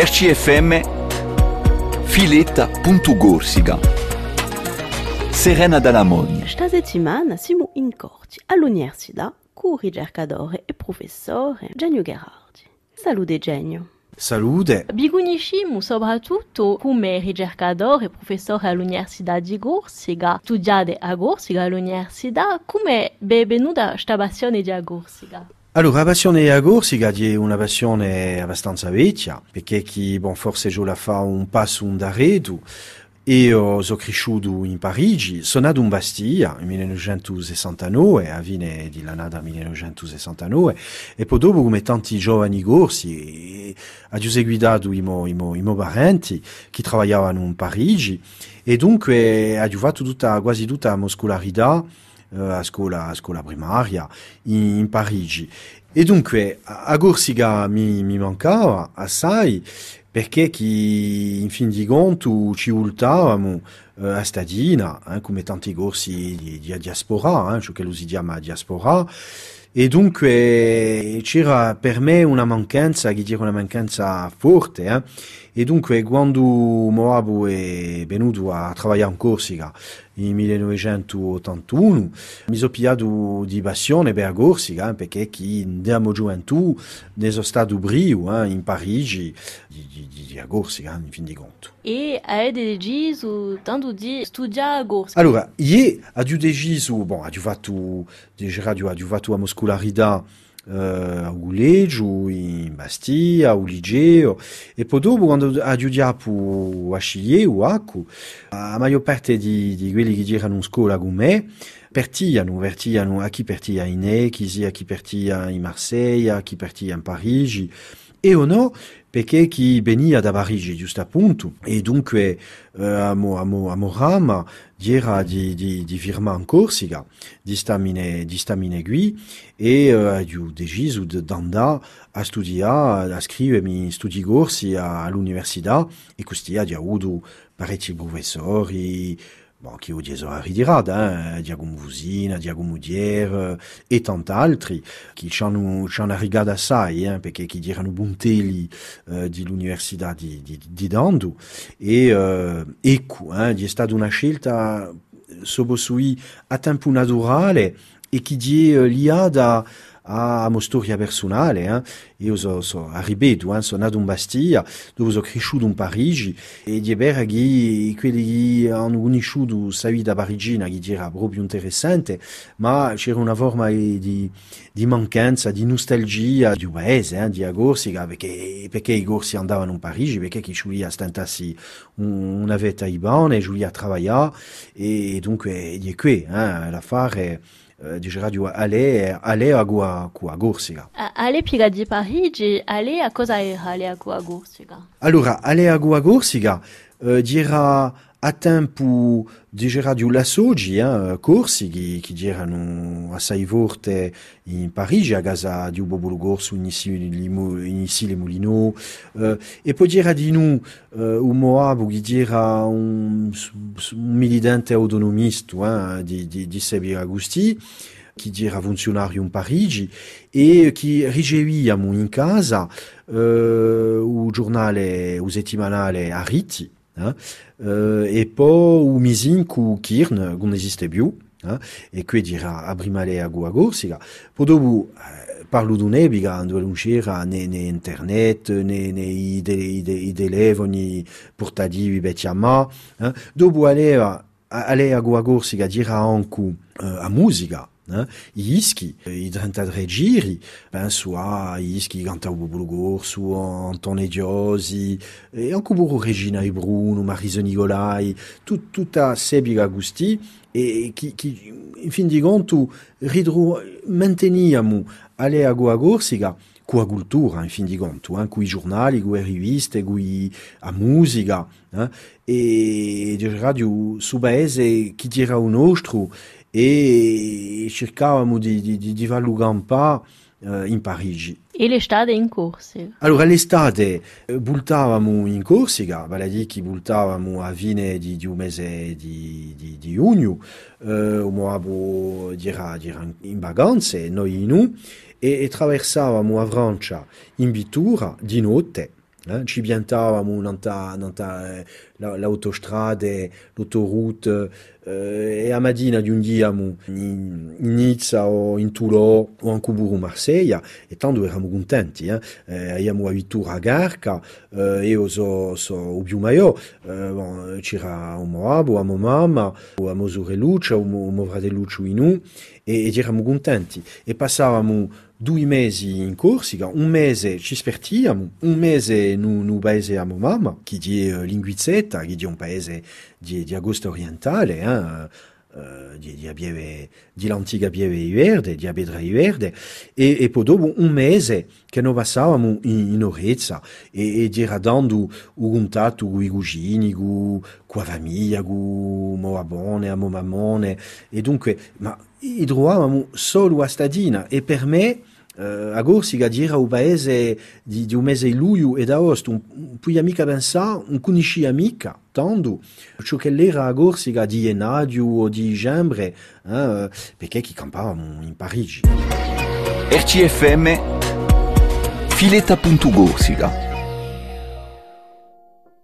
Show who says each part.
Speaker 1: RCFM Filetta.gorsica Serena Dalamoni
Speaker 2: Esta settimana siamo in corte all'università con ricercatore e professore Genio Gherardi. Salute Genio.
Speaker 3: Salute.
Speaker 2: Bigunisciamo soprattutto come ricercatore e professore all'Università di Corsica. Studiate a Corsica all'università. Come è venuta questa passione di Corsica?
Speaker 3: Allora, la passione a Corsica è una passione abbastanza vecchia, perché chi, bon, forse già la fa un un cresciuto in Parigi, sono nato in Bastiglia nel 1969, a fine dell'annata 1969, e poi dopo, come tanti giovani corsi, ho seguito i miei, i miei, i miei parenti che lavoravano in Parigi, e dunque ho quasi la mia scolarità a scuola, a scuola primaria in, in Parigi. E dunque a Corsica mi, mi mancava assai perché chi in fin di conto ci ultavamo eh, a stadina, eh, come tanti corsi di, di diaspora, eh, ciò che lo si chiama diaspora, e dunque c'era per me una mancanza, che dire una mancanza forte, eh? e dunque quando Moabu è venuto a lavorare in Corsica nel 1981 mi sono pigliato di passione per Corsica, eh? perché chi mia gioventù ne sono stato brio eh? in Parigi di, di, di, di Corsica, in fin di conto.
Speaker 2: E hai deciso tanto di studiare a Corsica?
Speaker 3: Allora, io ho deciso, bon, ho fatto, la muscolarità uh, Uleggio, in Bastia, a Liceo, e poi dopo quando studiato a Sciglie o Acqua, la maggior parte di, di quelli che girano in partiano, partiano, a chi partia in Echi, a chi partia in Marseille, a chi partia in Parigi, e o no, perché chi veniva da Parigi, giusto appunto, e dunque eh, a, mo, a, mo, a Morama era di, di, di firma in Corsica, di stamine, di stamine qui, e eh, ho deciso di andare a studiare, a scrivermi studi corsi all'università, e così ho avuto parecchi professori, bon, ho diso a ritirata, eh, Diago Musina, Diago Mudier e tanti altri che ci hanno, ci hanno arrivato assai, eh, perché chi erano buntelli eh, dell'università di, di, di Dando e eh, ecco, eh, è stata una scelta sobosui a tempo naturale e che è liata a uma storia personale. Eh? Io so, so, ripeto, eh? sono nato in Bastiglia, dove sono cresciuto in Parigi, e di vera che quelli che hanno conosciuto la vita parigina, che era proprio interessante, ma c'era una forma di, di mancanza, di nostalgia di paese, eh? di Corsica, perché, perché i corsi andavano in Parigi, perché chi voulait stentassi una vita buona, e voulait lavorare, e dunque di qui, eh? l'affare eh, di radio Ale, Ale a Gua, a Corsica.
Speaker 2: Ale piega di Parigi, Ale a cosa era Ale?
Speaker 3: Allora, Ale a Gua Corsica eh, dirà a tempo di radio la Sogi, eh, corsi che, che erano assai forte in Parigi, a casa di Ubo Bologorso, inizi, inizi le Molino, eh, e poi era di noi eh, un Moab che era un, un militante autonomista eh, di, di, di Sebi Agusti, che era funzionario in Parigi e che riceviamo in casa eh, il giornale, il settimanale Ariti, Hein? Uh, e poi o mizinco Kirn, non esiste più, hein? e qui dirà abrimale a Guagorsiga. Poi dopo eh, parlo di un'ebiga, dove non c'era né, né internet, né, né i, de, i, de, i telefoni portativi betiama. Hein? Dopo alea, alea a Guagorsiga dirà anche uh, a musica, né? Iski, i 33 giri, penso a Iski canta o Bubulugor, su Antone Diosi, e anche beaucoup Regina e Bruno, Marisa Nicolai, tut, tutta Sebi Agusti, e che, che in fin di conto ridru, manteniamo alle a Gorsica coa cultura, in fin di conto, eh, coi giornali, coi riviste, coi a musica, eh, e di radio su paese che era un nostro, e cercavamo di, di, di, di valutare un po' uh, in Parigi.
Speaker 2: E l'estate in Corsica?
Speaker 3: Allora, l'estate bultavamo in Corsica, vale a dire che bultavamo a fine di, di un mese di, di, di giugno, dirà, dirà in vacanze, noi in e, e traversavamo a Francia in di notte, Eh? Ci piantavamo nanta, nanta eh, l'autostrade, l'autoroute, eh, e a Madina di un in, in Nizza o in Toulon o in Cuburu Marsiglia e tanto eravamo contenti eh? eh, abbiamo avuto a Garca eh, io so, so o più maior eh, bon, c'era un moabo a mamma o a Mosure Luce o mo frate Luce in un e, eravamo e passavamo due mesi in Corsica, un mese ci spertiamo, un mese nu, nu paese a mamma, che di uh, Linguizzetta, che di un paese di, di orientale, hein, uh, di, l'antica Pieve Iverde, di Abedra Iverde, e, e poi dopo un mese che noi passavamo in, in Orezza e, e di radando un contatto con i cugini, con la famiglia, con Moabone, Momamone, e dunque, ma trovavamo solo a Stadina, e per me Uh, agora si gadira o paese di, di un mese luglio ed agosto, un, un poi amica pensare, un conosci amica, tanto, ciò che l'era agora si di Enadio o di Gembre, eh, perché chi campavamo in Parigi.
Speaker 1: RCFM Filetta.Gorsica